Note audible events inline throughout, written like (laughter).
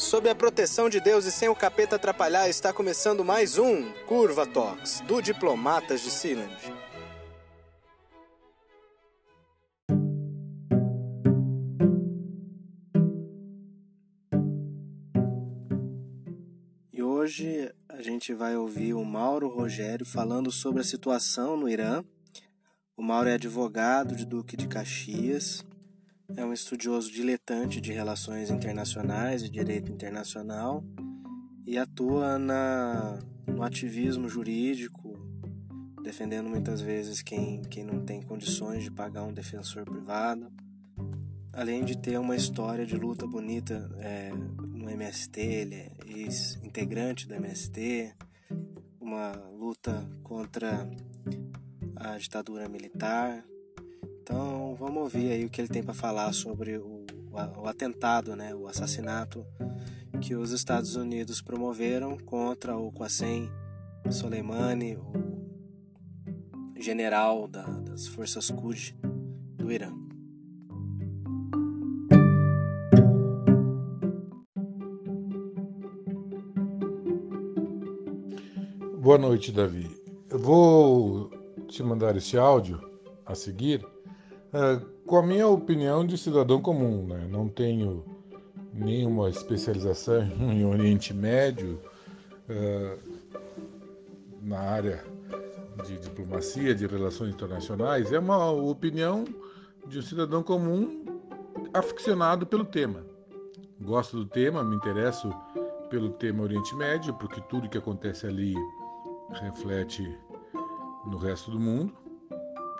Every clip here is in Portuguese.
Sob a proteção de Deus e sem o capeta atrapalhar, está começando mais um Curva Talks, do Diplomatas de Sealand. E hoje a gente vai ouvir o Mauro Rogério falando sobre a situação no Irã. O Mauro é advogado de Duque de Caxias é um estudioso diletante de relações internacionais e direito internacional e atua na, no ativismo jurídico, defendendo muitas vezes quem, quem não tem condições de pagar um defensor privado, além de ter uma história de luta bonita é, no MST, ele é ex-integrante do MST, uma luta contra a ditadura militar, então vamos ouvir aí o que ele tem para falar sobre o, o, atentado, né, o assassinato que os Estados Unidos promoveram contra o Qassem Soleimani, o general da, das forças Quds do Irã. Boa noite, Davi. Eu vou te mandar esse áudio a seguir com a minha opinião de cidadão comum, né? não tenho nenhuma especialização (laughs) em Oriente Médio, é, na área de diplomacia, de relações internacionais, é uma opinião de um cidadão comum aficionado pelo tema. Gosto do tema, me interesso pelo tema Oriente Médio, porque tudo que acontece ali reflete no resto do mundo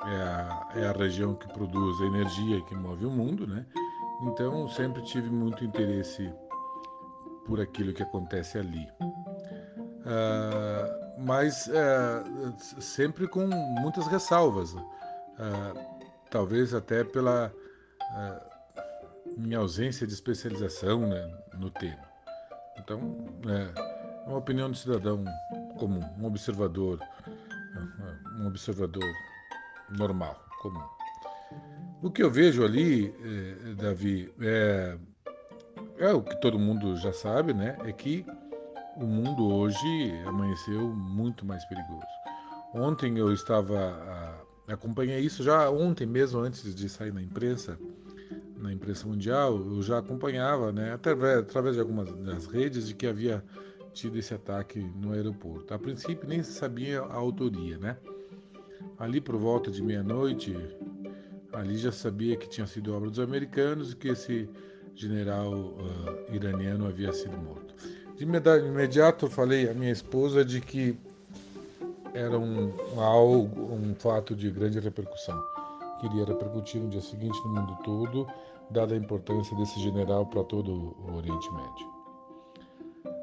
é a, é a região que produz a energia que move o mundo, né? Então sempre tive muito interesse por aquilo que acontece ali. Uh, mas uh, sempre com muitas ressalvas, uh, talvez até pela minha ausência de especialização né, no tema. Então, é uma opinião de cidadão comum, um observador, um observador normal, comum. O que eu vejo ali, eh, Davi, é, é o que todo mundo já sabe, né? É que o mundo hoje amanheceu muito mais perigoso. Ontem eu estava acompanhei isso já ontem mesmo antes de sair na imprensa, na imprensa mundial, eu já acompanhava, né, através, através de algumas das redes de que havia tido esse ataque no aeroporto. A princípio nem se sabia a autoria, né? Ali por volta de meia-noite, ali já sabia que tinha sido obra dos americanos e que esse general uh, iraniano havia sido morto. De imediato falei à minha esposa de que era um, algo, um fato de grande repercussão, que iria repercutir no dia seguinte no mundo todo, dada a importância desse general para todo o Oriente Médio.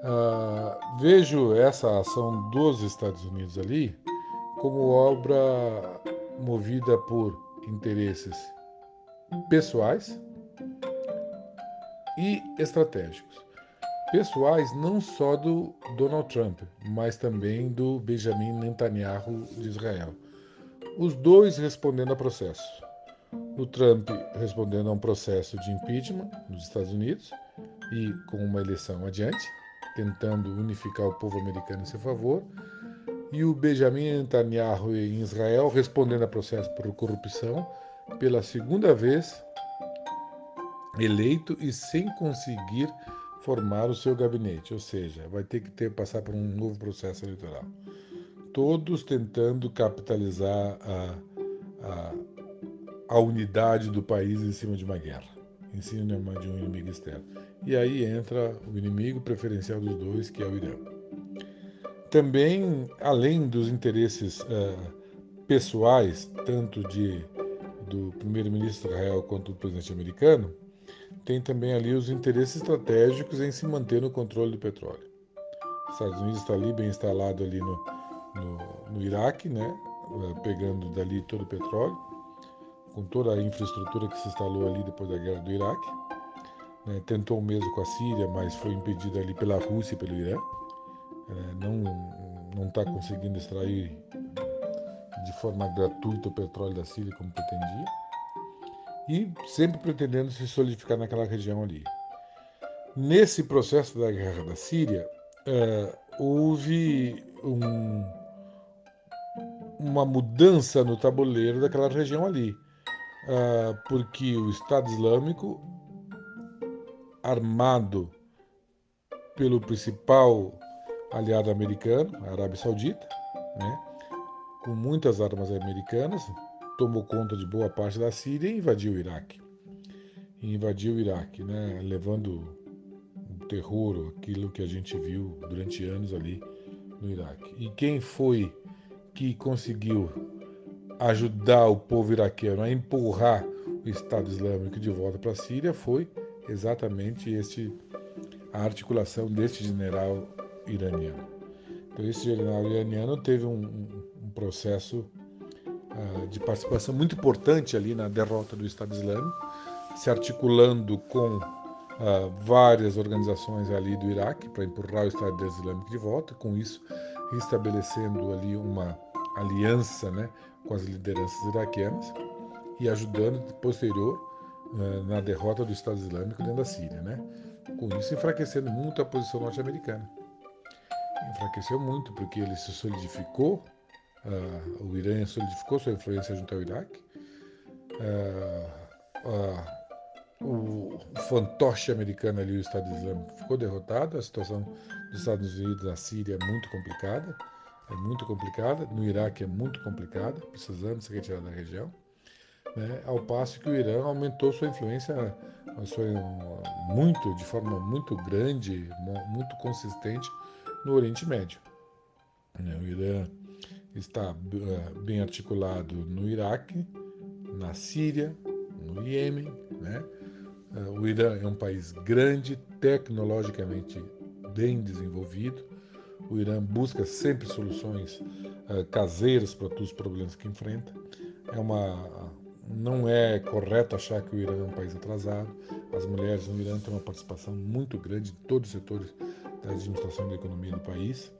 Uh, vejo essa ação dos Estados Unidos ali como obra movida por interesses pessoais e estratégicos. Pessoais não só do Donald Trump, mas também do Benjamin Netanyahu de Israel. Os dois respondendo a processo. O Trump respondendo a um processo de impeachment nos Estados Unidos e com uma eleição adiante, tentando unificar o povo americano em seu favor, e o Benjamin Netanyahu em Israel respondendo a processo por corrupção pela segunda vez eleito e sem conseguir formar o seu gabinete, ou seja, vai ter que ter, passar por um novo processo eleitoral. Todos tentando capitalizar a, a, a unidade do país em cima de uma guerra, em cima de um inimigo externo. E aí entra o inimigo preferencial dos dois, que é o Irã. Também, além dos interesses uh, pessoais, tanto de, do primeiro-ministro Israel quanto do presidente americano, tem também ali os interesses estratégicos em se manter no controle do petróleo. Os Estados Unidos está ali bem instalado ali no, no, no Iraque, né, eh, pegando dali todo o petróleo, com toda a infraestrutura que se instalou ali depois da guerra do Iraque. Né, tentou o mesmo com a Síria, mas foi impedido ali pela Rússia e pelo Irã é, não está conseguindo extrair de forma gratuita o petróleo da Síria como pretendia, e sempre pretendendo se solidificar naquela região ali. Nesse processo da guerra da Síria, é, houve um, uma mudança no tabuleiro daquela região ali, é, porque o Estado Islâmico, armado pelo principal aliado americano, a Arábia Saudita, né, com muitas armas americanas, tomou conta de boa parte da Síria e invadiu o Iraque. E invadiu o Iraque, né, levando o terror, aquilo que a gente viu durante anos ali no Iraque. E quem foi que conseguiu ajudar o povo iraquiano a empurrar o Estado Islâmico de volta para a Síria foi exatamente este, a articulação deste general iraniano. Então, esse general iraniano teve um, um processo uh, de participação muito importante ali na derrota do Estado Islâmico, se articulando com uh, várias organizações ali do Iraque para empurrar o Estado Islâmico de volta, com isso estabelecendo ali uma aliança né, com as lideranças iraquianas e ajudando posterior uh, na derrota do Estado Islâmico dentro da Síria, né? Com isso enfraquecendo muito a posição norte-americana enfraqueceu muito porque ele se solidificou, uh, o Irã solidificou sua influência junto ao Iraque. Uh, o fantoche americano ali, o Estado Islâmico, ficou derrotado. A situação dos Estados Unidos na Síria é muito complicada, é muito complicada. No Iraque é muito complicada, precisando se retirar da região. Né? Ao passo que o Irã aumentou sua influência sua, muito, de forma muito grande, muito consistente no Oriente Médio. Né, o Irã está eh, bem articulado no Iraque, na Síria, no Iêmen. Né? Eh, o Irã é um país grande, tecnologicamente bem desenvolvido. O Irã busca sempre soluções uh, caseiras para todos os problemas que enfrenta. É uma, não é correto achar que o Irã é um país atrasado. As mulheres no Irã têm uma participação muito grande em todos os setores da administração da economia do país.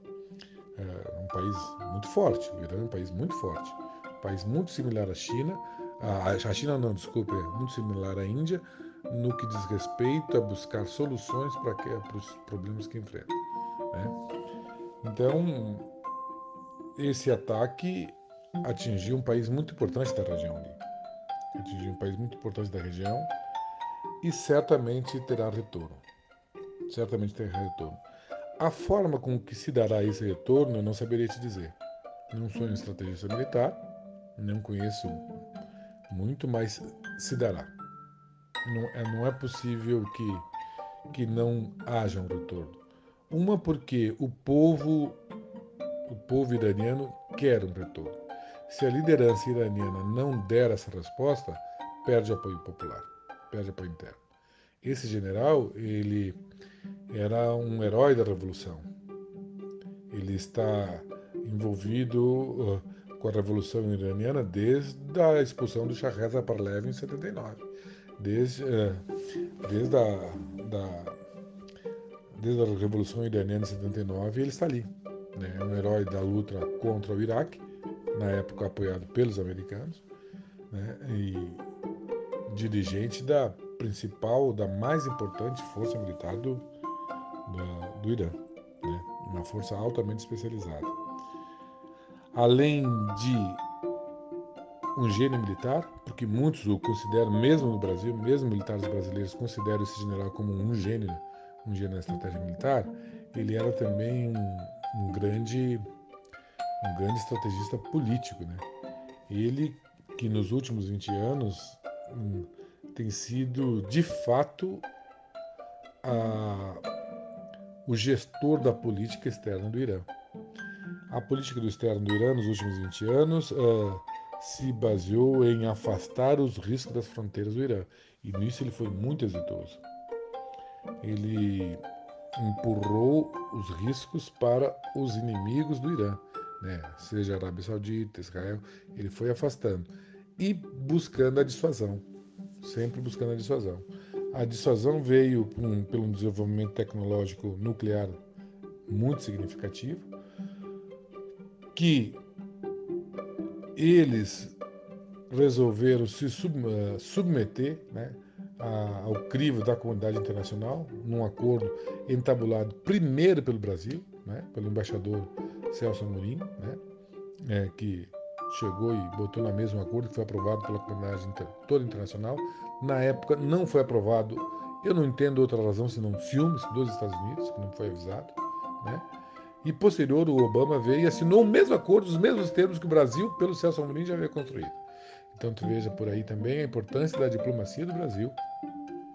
É um país muito forte, o Irã é um país muito forte, um país muito similar à China, a China não, desculpe, é muito similar à Índia, no que diz respeito a buscar soluções para, que, para os problemas que enfrenta. Né? Então, esse ataque atingiu um país muito importante da região ali. Atingiu um país muito importante da região e certamente terá retorno. Certamente terá retorno. A forma com que se dará esse retorno eu não saberia te dizer. Não sou um estrategista militar, não conheço muito, mas se dará. Não é, não é possível que, que não haja um retorno. Uma porque o povo, o povo iraniano quer um retorno. Se a liderança iraniana não der essa resposta, perde apoio popular, perde apoio interno. Esse general, ele era um herói da revolução. Ele está envolvido uh, com a revolução iraniana desde a expulsão do Shah Reza Parlev em 79, desde uh, desde a da, desde a revolução iraniana em 79 ele está ali, né? É um herói da luta contra o Iraque, na época apoiado pelos americanos, né? E dirigente da principal, da mais importante força militar do, do, do Irã, né? uma força altamente especializada. Além de um gênio militar, porque muitos o consideram, mesmo no Brasil, mesmo militares brasileiros consideram esse general como um gênio, um gênio na estratégia militar, ele era também um, um grande um grande estrategista político, né? Ele que nos últimos 20 anos hum, tem sido de fato a o gestor da política externa do Irã. A política do externo do Irã nos últimos 20 anos uh, se baseou em afastar os riscos das fronteiras do Irã. E nisso ele foi muito exitoso. Ele empurrou os riscos para os inimigos do Irã, né? seja a Arábia Saudita, Israel, ele foi afastando e buscando a dissuasão, sempre buscando a dissuasão. A dissuasão veio um, pelo desenvolvimento tecnológico nuclear muito significativo, que eles resolveram se uh, submeter né, ao crivo da comunidade internacional, num acordo entabulado primeiro pelo Brasil, né, pelo embaixador Celso Amorim, né, é, que chegou e botou na mesma acordo que foi aprovado pela comunidade toda internacional. Na época não foi aprovado, eu não entendo outra razão senão ciúmes dos Estados Unidos, que não foi avisado. Né? E posterior, o Obama veio e assinou o mesmo acordo, os mesmos termos que o Brasil, pelo Celso Amorim, já havia construído. Então, tu veja por aí também a importância da diplomacia do Brasil,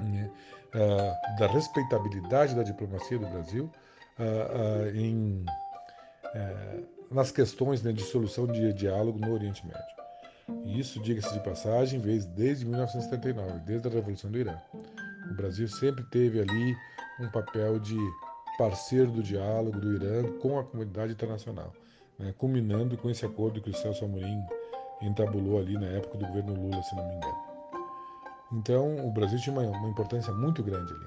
né? uh, da respeitabilidade da diplomacia do Brasil uh, uh, em é, nas questões né, de solução de diálogo no Oriente Médio. E isso, diga-se de passagem, vez desde 1979, desde a Revolução do Irã. O Brasil sempre teve ali um papel de parceiro do diálogo do Irã com a comunidade internacional, né, culminando com esse acordo que o Celso Amorim entabulou ali na época do governo Lula, se não me engano. Então, o Brasil tinha uma, uma importância muito grande ali,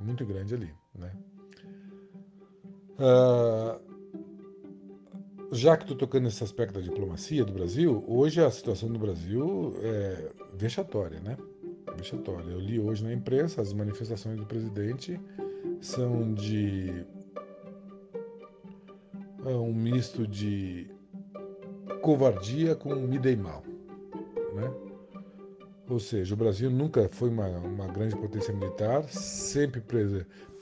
muito grande ali, né? Uh, já que estou tocando nesse aspecto da diplomacia do Brasil, hoje a situação do Brasil é vexatória, né? Vexatória. Eu li hoje na imprensa as manifestações do presidente são de é um misto de covardia com me dei mal, né? Ou seja, o Brasil nunca foi uma, uma grande potência militar, sempre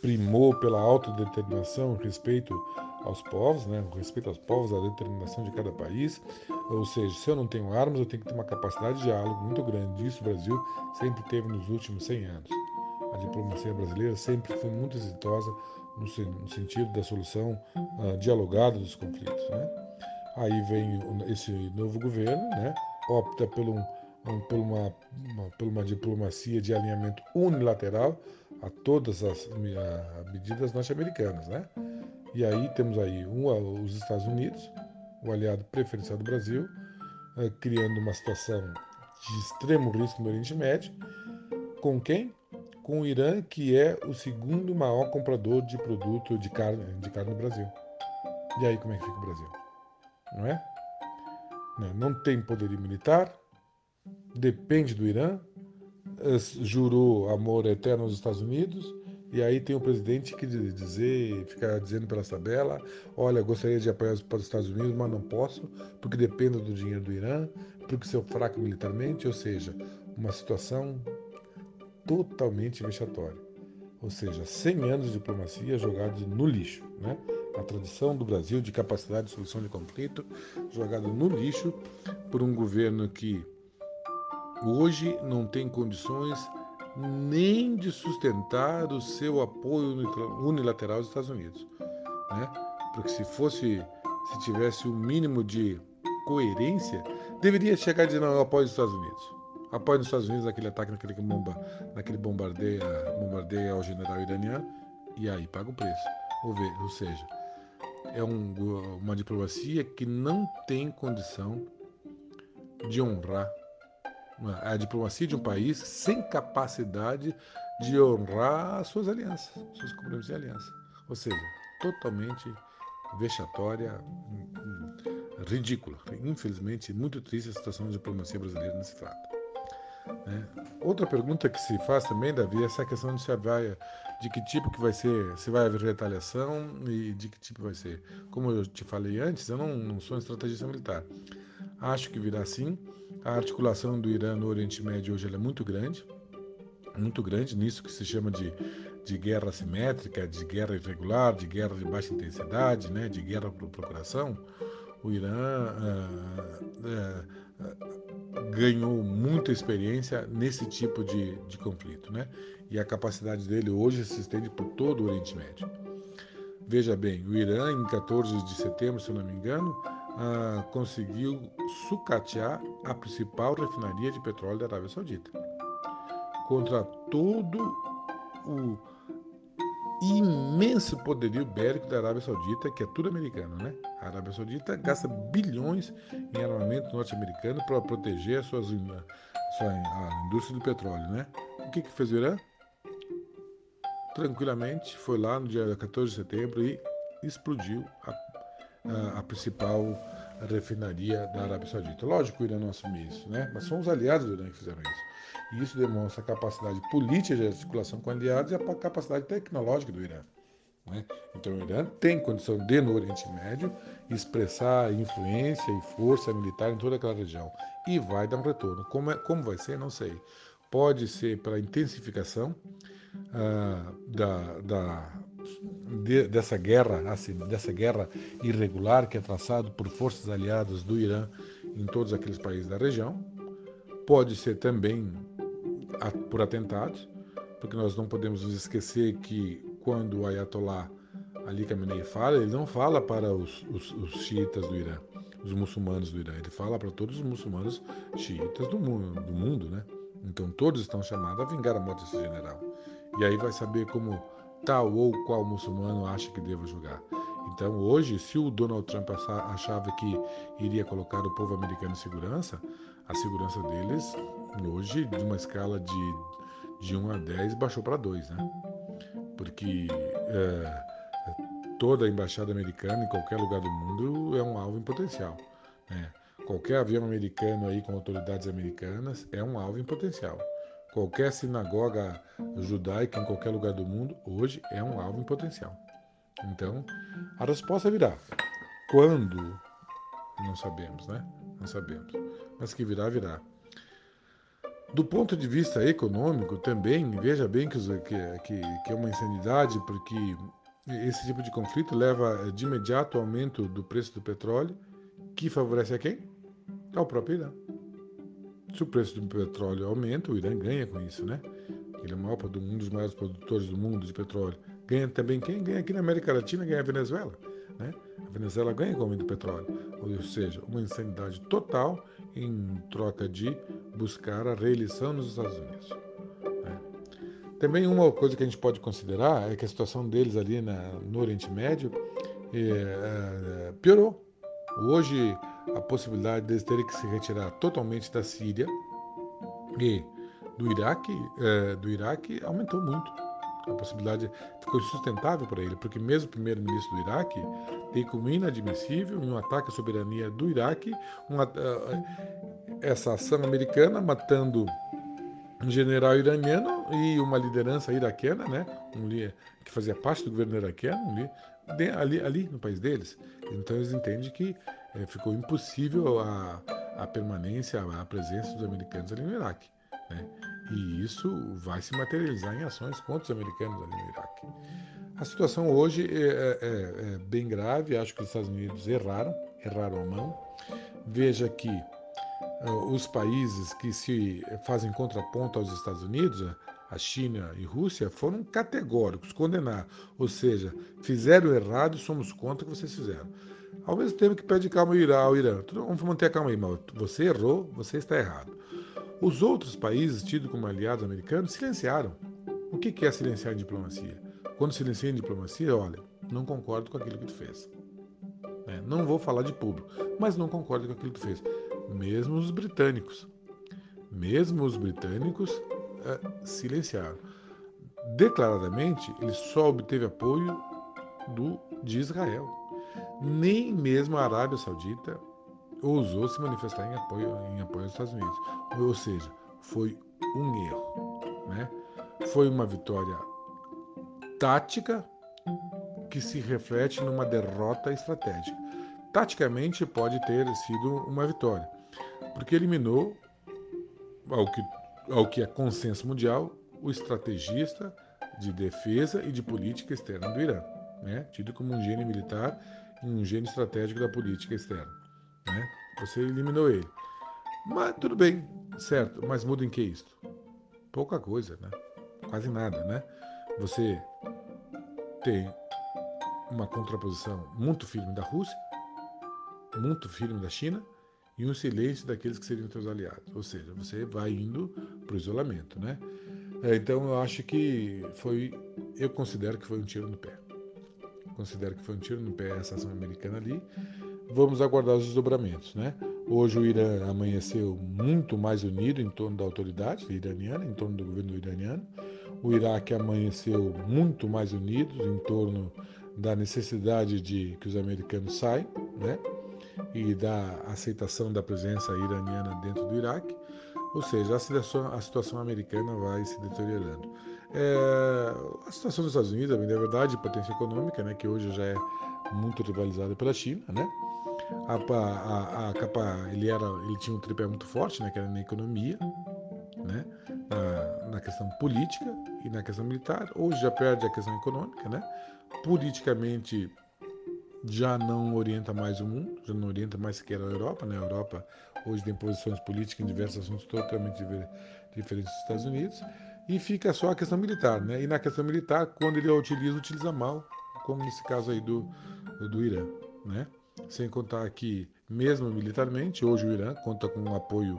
primou pela autodeterminação, respeito aos povos, né, com respeito aos povos, à determinação de cada país. Ou seja, se eu não tenho armas, eu tenho que ter uma capacidade de diálogo muito grande. Isso o Brasil sempre teve nos últimos 100 anos. A diplomacia brasileira sempre foi muito exitosa no, sentido da solução uh, dialogada dos conflitos. Né? Aí vem esse novo governo, né, opta por, um, um, por, uma, uma, por uma diplomacia de alinhamento unilateral a todas as a, medidas norte-americanas, né? E aí temos aí um, os Estados Unidos, o aliado preferencial do Brasil, uh, criando uma situação de extremo risco no Oriente Médio. Com quem? Com o Irã, que é o segundo maior comprador de produto de carne, de carne no Brasil. E aí como é que fica o Brasil? Não é? Não, não tem poderio militar, depende do Irã, uh, jurou amor eterno aos Estados Unidos, e aí tem o presidente que dizer, ficar dizendo pela tabela, olha, gostaria de apoiar os Estados Unidos, mas não posso, porque dependo do dinheiro do Irã, porque sou fraco militarmente, ou seja, uma situação totalmente vexatória. Ou seja, 100 anos de diplomacia jogados no lixo, né? A tradição do Brasil de capacidade de solução de conflito jogada no lixo por um governo que hoje não tem condições nem de sustentar o seu apoio unilateral aos Estados Unidos. Né? Porque se fosse, se tivesse o um mínimo de coerência, deveria chegar a dizer, não, eu apoio os Estados Unidos. Apoio os Estados Unidos naquele ataque, naquele, bomba, naquele bombardeio, bombardeio ao general iraniano, e aí paga o preço. Ou, ver, ou seja, é um, uma diplomacia que não tem condição de honrar a diplomacia de um país sem capacidade de honrar suas alianças, seus compromissos de aliança. Ou seja, totalmente vexatória, ridícula. Infelizmente, muito triste a situação da diplomacia brasileira nesse fato. Né? Outra pergunta que se faz também, Davi, é essa questão de se vai, de que tipo que vai ser, se vai haver retaliação e de que tipo vai ser. Como eu te falei antes, eu não, não sou um estrategista militar. Acho que virá sim. A articulação do Irã no Oriente Médio hoje é muito grande, muito grande nisso que se chama de, de guerra assimétrica, de guerra irregular, de guerra de baixa intensidade, né, de guerra por procuração. O Irã ah, ah, ah, ganhou muita experiência nesse tipo de, de conflito, né? E a capacidade dele hoje se estende por todo o Oriente Médio. Veja bem, o Irã, em 14 de setembro, se eu não me engano, ah, conseguiu sucatear a principal refinaria de petróleo da Arábia Saudita. Contra todo o imenso poderio bélico da Arábia Saudita, que é tudo americano, né? A Arábia Saudita gasta bilhões em armamento norte-americano para proteger a, suas, sua a indústria do petróleo, né? O que, que fez o Irã? Tranquilamente foi lá no dia 14 de setembro e explodiu a a, principal refinaria da Arábia Saudita. Lógico que o Irã não assumiu isso, né? mas são os aliados do Irã que fizeram isso. E isso demonstra a capacidade política de articulação com aliados e a capacidade tecnológica do Irã. Né? Então o Irã tem condição de, no Oriente Médio, expressar influência e força militar em toda aquela região. E vai dar um retorno. Como, é, como vai ser, não sei. Pode ser pela intensificação ah, da, da de, dessa guerra, assim, dessa guerra irregular que é traçado por forças aliadas do Irã em todos aqueles países da região. Pode ser também por atentados, porque nós não podemos nos esquecer que quando o Ayatollah Ali Khamenei fala, ele não fala para os, os, os xiitas do Irã, os muçulmanos do Irã, ele fala para todos os muçulmanos xiitas do mundo, do mundo, né? Então todos estão chamados a vingar a morte desse general. E aí vai saber como tal ou qual muçulmano acha que deva julgar. Então hoje, se o Donald Trump achava que iria colocar o povo americano em segurança, a segurança deles hoje, de uma escala de, de 1 a 10, baixou para 2, né? porque é, toda a embaixada americana em qualquer lugar do mundo é um alvo em potencial. Né? Qualquer avião americano aí com autoridades americanas é um alvo em potencial. Qualquer sinagoga judaica em qualquer lugar do mundo hoje é um alvo em potencial. Então, a resposta virá. Quando? Não sabemos, né? Não sabemos. Mas que virá, virá. Do ponto de vista econômico, também, veja bem que, que, que é uma insanidade, porque esse tipo de conflito leva de imediato ao aumento do preço do petróleo, que favorece a quem? Ao próprio Irã. Se o preço do petróleo aumenta, o Irã ganha com isso, né? Ele é maior, um dos maiores produtores do mundo de petróleo. Ganha também quem? Ganha aqui na América Latina, ganha a Venezuela. Né? A Venezuela ganha com o aumento do petróleo. Ou seja, uma insanidade total em troca de buscar a reeleição nos Estados Unidos. Né? Também uma coisa que a gente pode considerar é que a situação deles ali na, no Oriente Médio é, é, piorou. Hoje, a possibilidade deles terem que se retirar totalmente da Síria e do Iraque, é, do Iraque aumentou muito. A possibilidade ficou insustentável para ele, porque mesmo o primeiro-ministro do Iraque tem como inadmissível um ataque à soberania do Iraque, uma, uh, essa ação americana matando um general iraniano e uma liderança iraquiana, né, um, que fazia parte do governo iraquiano, um, ali, ali no país deles. Então eles entendem que é, ficou impossível a, a permanência, a presença dos americanos ali no Iraque. Né? E isso vai se materializar em ações contra os americanos ali no Iraque. A situação hoje é, é, é, é bem grave, acho que os Estados Unidos erraram, erraram a mão. Veja que uh, os países que se fazem contraponto aos Estados Unidos, a China e Rússia, foram categóricos, condenar. Ou seja, fizeram errado, somos contra o que vocês fizeram. Ao mesmo tempo que pede calma ao Irã. Vamos manter a calma aí, mas você errou, você está errado. Os outros países, tidos como aliados americanos, silenciaram. O que é silenciar em diplomacia? Quando silencia em diplomacia, olha, não concordo com aquilo que tu fez. É, não vou falar de público, mas não concordo com aquilo que tu fez. Mesmo os britânicos. Mesmo os britânicos é, silenciaram. Declaradamente, ele só obteve apoio do, de Israel. Nem mesmo a Arábia Saudita ousou se manifestar em apoio, em apoio aos Estados Unidos. Ou seja, foi um erro. Né? Foi uma vitória tática que se reflete numa derrota estratégica. Taticamente pode ter sido uma vitória, porque eliminou, ao que, ao que é consenso mundial, o estrategista de defesa e de política externa do Irã, né? tido como um gênio militar um gênio estratégico da política externa. Né? Você eliminou ele. Mas tudo bem, certo. Mas muda em que isso? Pouca coisa, né? Quase nada, né? Você tem uma contraposição muito firme da Rússia, muito firme da China e um silêncio daqueles que seriam seus aliados. Ou seja, você vai indo para o isolamento, né? É, então eu acho que foi, eu considero que foi um tiro no pé. Considero que foi um tiro no pé essa ação americana ali vamos aguardar os desdobramentos. Né? Hoje o Irã amanheceu muito mais unido em torno da autoridade iraniana, em torno do governo iraniano. O Iraque amanheceu muito mais unido em torno da necessidade de que os americanos saiam, né? E da aceitação da presença iraniana dentro do Iraque. Ou seja, a situação, a situação americana vai se deteriorando. É, a situação dos Estados Unidos, é verdade, potência econômica, né, que hoje já é muito rivalizada pela China, né? A, a, a, capa, ele era, ele tinha um tripé muito forte, né, que era na economia, né, na, na questão política e na questão militar. Hoje já perde a questão econômica, né? Politicamente já não orienta mais o mundo, já não orienta mais sequer a Europa, né? A Europa hoje tem posições políticas em diversos assuntos totalmente diferentes dos Estados Unidos, e fica só a questão militar, né? E na questão militar, quando ele utiliza, utiliza mal, como nesse caso aí do, do Irã, né? Sem contar que, mesmo militarmente, hoje o Irã conta com um apoio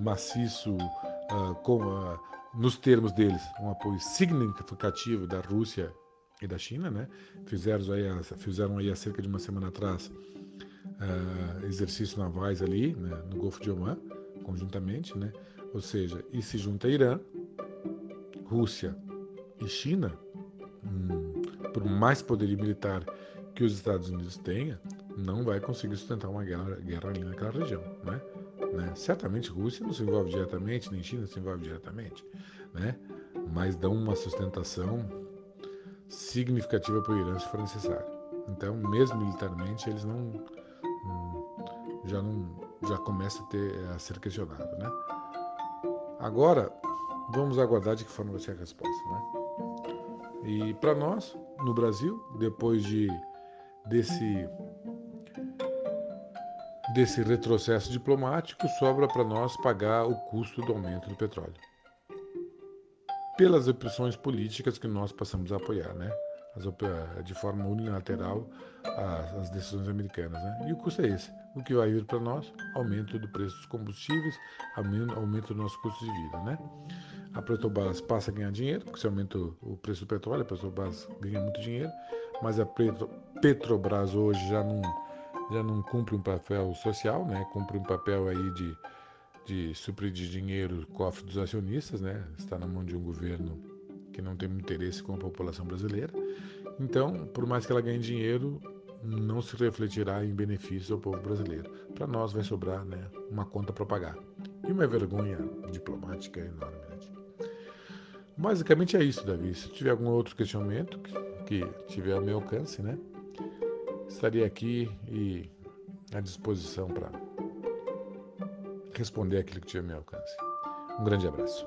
maciço, uh, com, uh, nos termos deles, um apoio significativo da Rússia e da China, né? Fizeram aí, fizeram aí há cerca de uma semana atrás uh, exercícios navais ali né, no Golfo de Oman, conjuntamente, né? Ou seja, e se junta Irã, Rússia e China, hum, por mais poderio militar que os Estados Unidos tenha, não vai conseguir sustentar uma guerra, guerra ali naquela região, né? né? Certamente Rússia não se envolve diretamente, nem China se envolve diretamente, né? Mas dão uma sustentação significativa para o Irã se for necessário. Então, mesmo militarmente, eles não já não já começa a ter a ser questionado, né? Agora vamos aguardar de que forma vai ser a resposta, né? E para nós no Brasil, depois de desse desse retrocesso diplomático, sobra para nós pagar o custo do aumento do petróleo. Pelas opções políticas que nós passamos a apoiar, né? de forma unilateral as, as, decisões americanas. Né? E o custo é esse. O que vai vir para nós? Aumento do preço dos combustíveis, aumento do nosso custo de vida. Né? A Petrobras passa a ganhar dinheiro, porque se aumenta o preço do petróleo, a Petrobras ganha muito dinheiro, mas a Petrobras hoje já não, já não cumpre um papel social, né? cumpre um papel aí de, de suprir de dinheiro o cofre dos acionistas, né? está na mão de um governo que não tem interesse com a população brasileira. Então, por mais que ela ganhe dinheiro, não se refletirá em benefícios ao povo brasileiro. Para nós vai sobrar né, uma conta para pagar. E uma vergonha diplomática enorme. Né? Basicamente é isso, Davi. Se tiver algum outro questionamento que, que tiver ao meu alcance, né, estaria aqui e à disposição para responder aquilo que tiver ao meu alcance. Um grande abraço.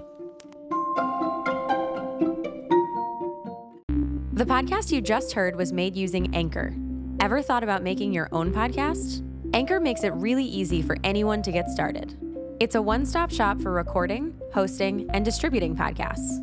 The podcast you just heard was made using Anchor. Ever thought about making your own podcast? Anchor makes it really easy for anyone to get started. It's a one stop shop for recording, hosting, and distributing podcasts.